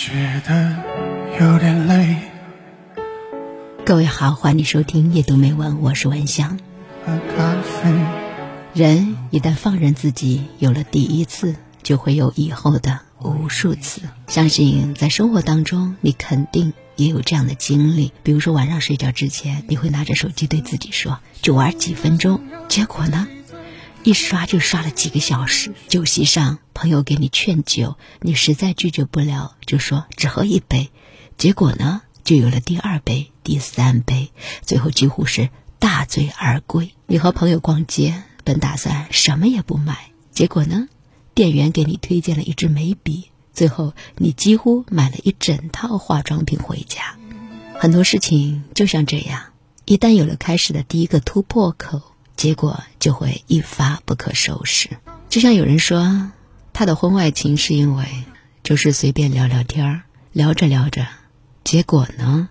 觉得有点累。各位好，欢迎收听夜读美文，我是文香。人一旦放任自己，有了第一次，就会有以后的无数次。相信在生活当中，你肯定也有这样的经历。比如说晚上睡觉之前，你会拿着手机对自己说：“就玩几分钟。”结果呢，一刷就刷了几个小时。酒席上，朋友给你劝酒，你实在拒绝不了，就说只喝一杯。结果呢，就有了第二杯、第三杯，最后几乎是大醉而归。你和朋友逛街，本打算什么也不买，结果呢，店员给你推荐了一支眉笔，最后你几乎买了一整套化妆品回家。很多事情就像这样，一旦有了开始的第一个突破口，结果就会一发不可收拾。就像有人说，他的婚外情是因为就是随便聊聊天儿，聊着聊着，结果呢？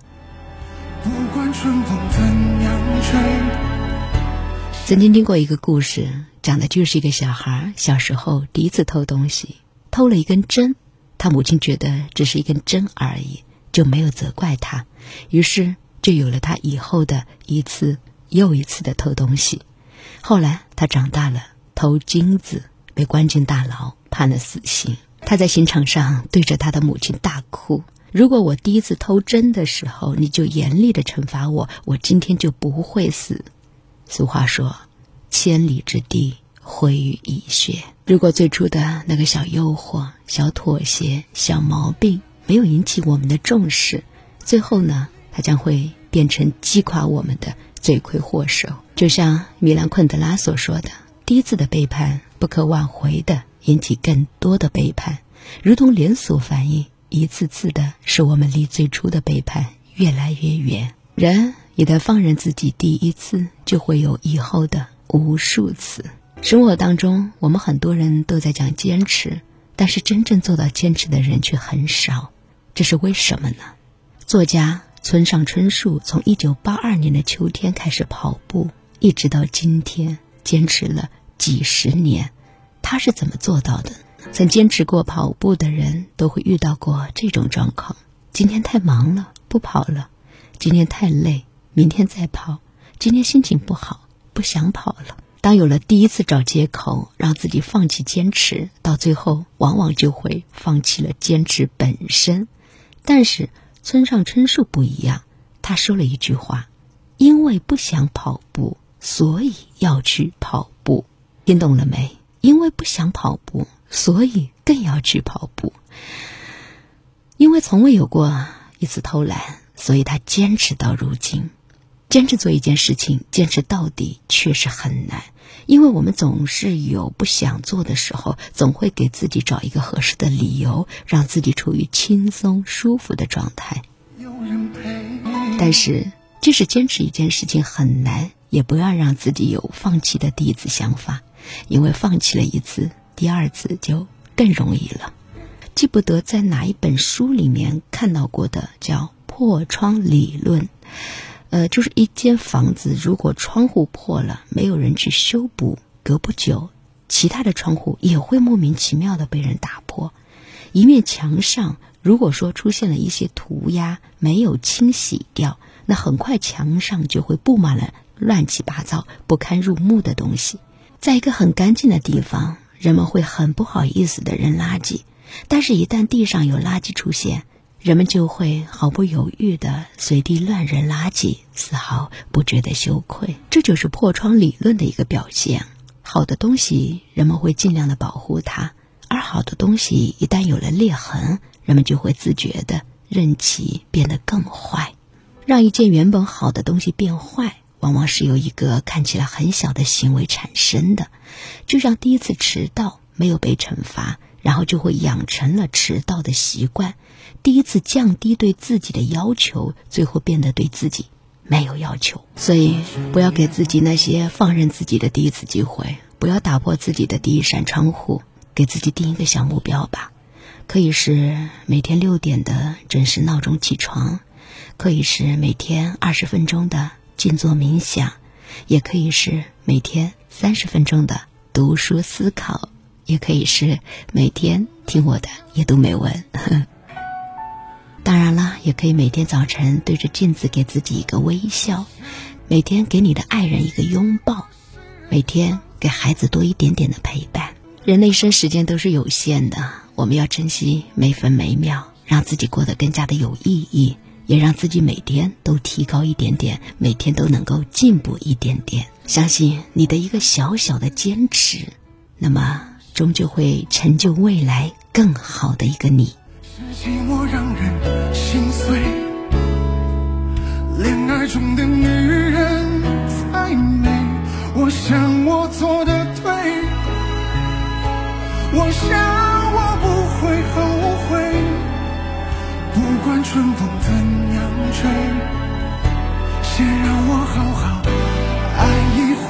不管春风怎样吹。曾经听过一个故事，讲的就是一个小孩小时候第一次偷东西，偷了一根针，他母亲觉得只是一根针而已，就没有责怪他，于是就有了他以后的一次又一次的偷东西。后来他长大了，偷金子被关进大牢，判了死刑。他在刑场上对着他的母亲大哭：“如果我第一次偷针的时候，你就严厉的惩罚我，我今天就不会死。”俗话说：“千里之堤，毁于蚁穴。”如果最初的那个小诱惑、小妥协、小毛病没有引起我们的重视，最后呢，它将会变成击垮我们的罪魁祸首。就像米兰昆德拉所说的：“第一次的背叛不可挽回的，引起更多的背叛，如同连锁反应，一次次的使我们离最初的背叛越来越远。”人一旦放任自己，第一次就会有以后的无数次。生活当中，我们很多人都在讲坚持，但是真正做到坚持的人却很少，这是为什么呢？作家村上春树从一九八二年的秋天开始跑步，一直到今天，坚持了几十年。他是怎么做到的？曾坚持过跑步的人都会遇到过这种状况：今天太忙了，不跑了。今天太累，明天再跑。今天心情不好，不想跑了。当有了第一次找借口让自己放弃坚持，到最后往往就会放弃了坚持本身。但是村上春树不一样，他说了一句话：“因为不想跑步，所以要去跑步。”听懂了没？因为不想跑步，所以更要去跑步。因为从未有过一次偷懒。所以他坚持到如今，坚持做一件事情，坚持到底确实很难，因为我们总是有不想做的时候，总会给自己找一个合适的理由，让自己处于轻松舒服的状态。但是，即使坚持一件事情很难，也不要让自己有放弃的第一次想法，因为放弃了一次，第二次就更容易了。记不得在哪一本书里面看到过的，叫。破窗理论，呃，就是一间房子，如果窗户破了，没有人去修补，隔不久，其他的窗户也会莫名其妙的被人打破。一面墙上，如果说出现了一些涂鸦，没有清洗掉，那很快墙上就会布满了乱七八糟、不堪入目的东西。在一个很干净的地方，人们会很不好意思的扔垃圾，但是，一旦地上有垃圾出现，人们就会毫不犹豫的随地乱扔垃圾，丝毫不觉得羞愧。这就是破窗理论的一个表现。好的东西，人们会尽量的保护它；而好的东西一旦有了裂痕，人们就会自觉的任其变得更坏。让一件原本好的东西变坏，往往是由一个看起来很小的行为产生的。就像第一次迟到没有被惩罚，然后就会养成了迟到的习惯。第一次降低对自己的要求，最后变得对自己没有要求。所以，不要给自己那些放任自己的第一次机会，不要打破自己的第一扇窗户。给自己定一个小目标吧，可以是每天六点的准时闹钟起床，可以是每天二十分钟的静坐冥想，也可以是每天三十分钟的读书思考，也可以是每天听我的阅读美文。当然了也可以每天早晨对着镜子给自己一个微笑，每天给你的爱人一个拥抱，每天给孩子多一点点的陪伴。人的一生时间都是有限的，我们要珍惜每分每秒，让自己过得更加的有意义，也让自己每天都提高一点点，每天都能够进步一点点。相信你的一个小小的坚持，那么终究会成就未来更好的一个你。寂寞让人心碎，恋爱中的女人太美，我想我做的对，我想会后悔，不管春风怎样吹，先让我好好爱一回。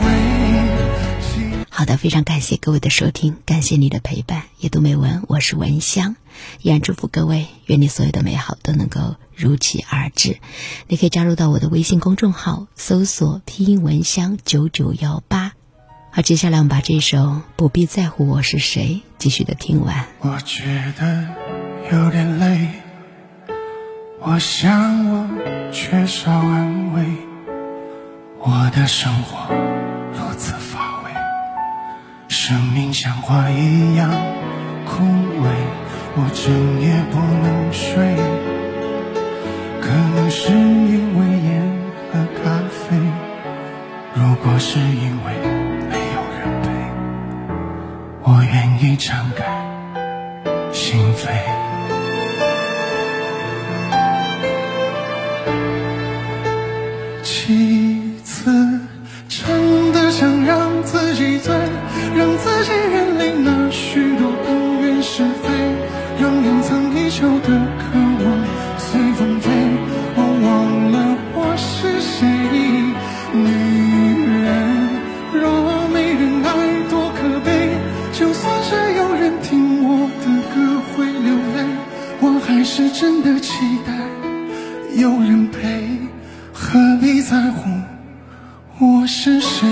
好的，非常感谢各位的收听，感谢你的陪伴。阅读美文，我是文香，依然祝福各位，愿你所有的美好都能够如期而至。你可以加入到我的微信公众号，搜索拼音文香九九幺八。好，接下来我们把这首《不必在乎我是谁》继续的听完。我觉得有点累，我想我缺少安慰，我的生活如此乏味，生命像花一样枯萎，我整夜不能睡，可能是因为烟和咖啡，如果是因为。愿意敞开心扉。几次真的想让自己醉，让自己远离那许多恩怨是非，让隐藏已久的期待有人陪，何必在乎我是谁？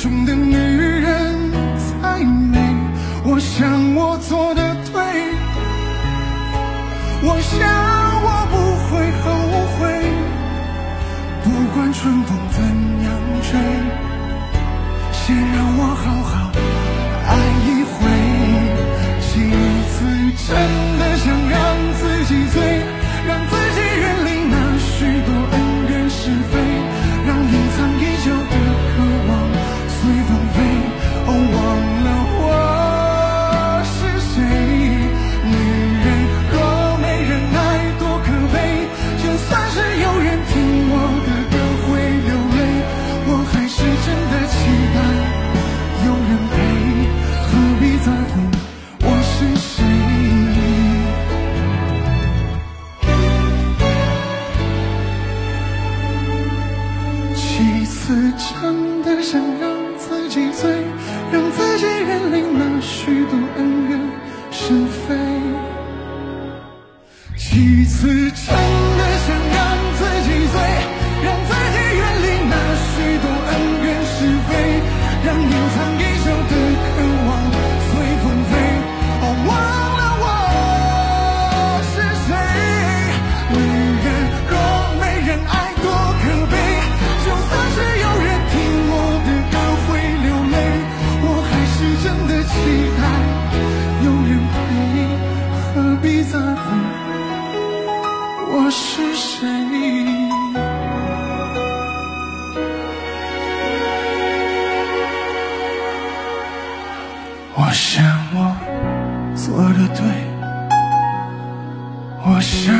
中的女人太美，我想我做的对，我想我不会后悔，不管春风怎样吹。先让我好谁？我想我做的对，我想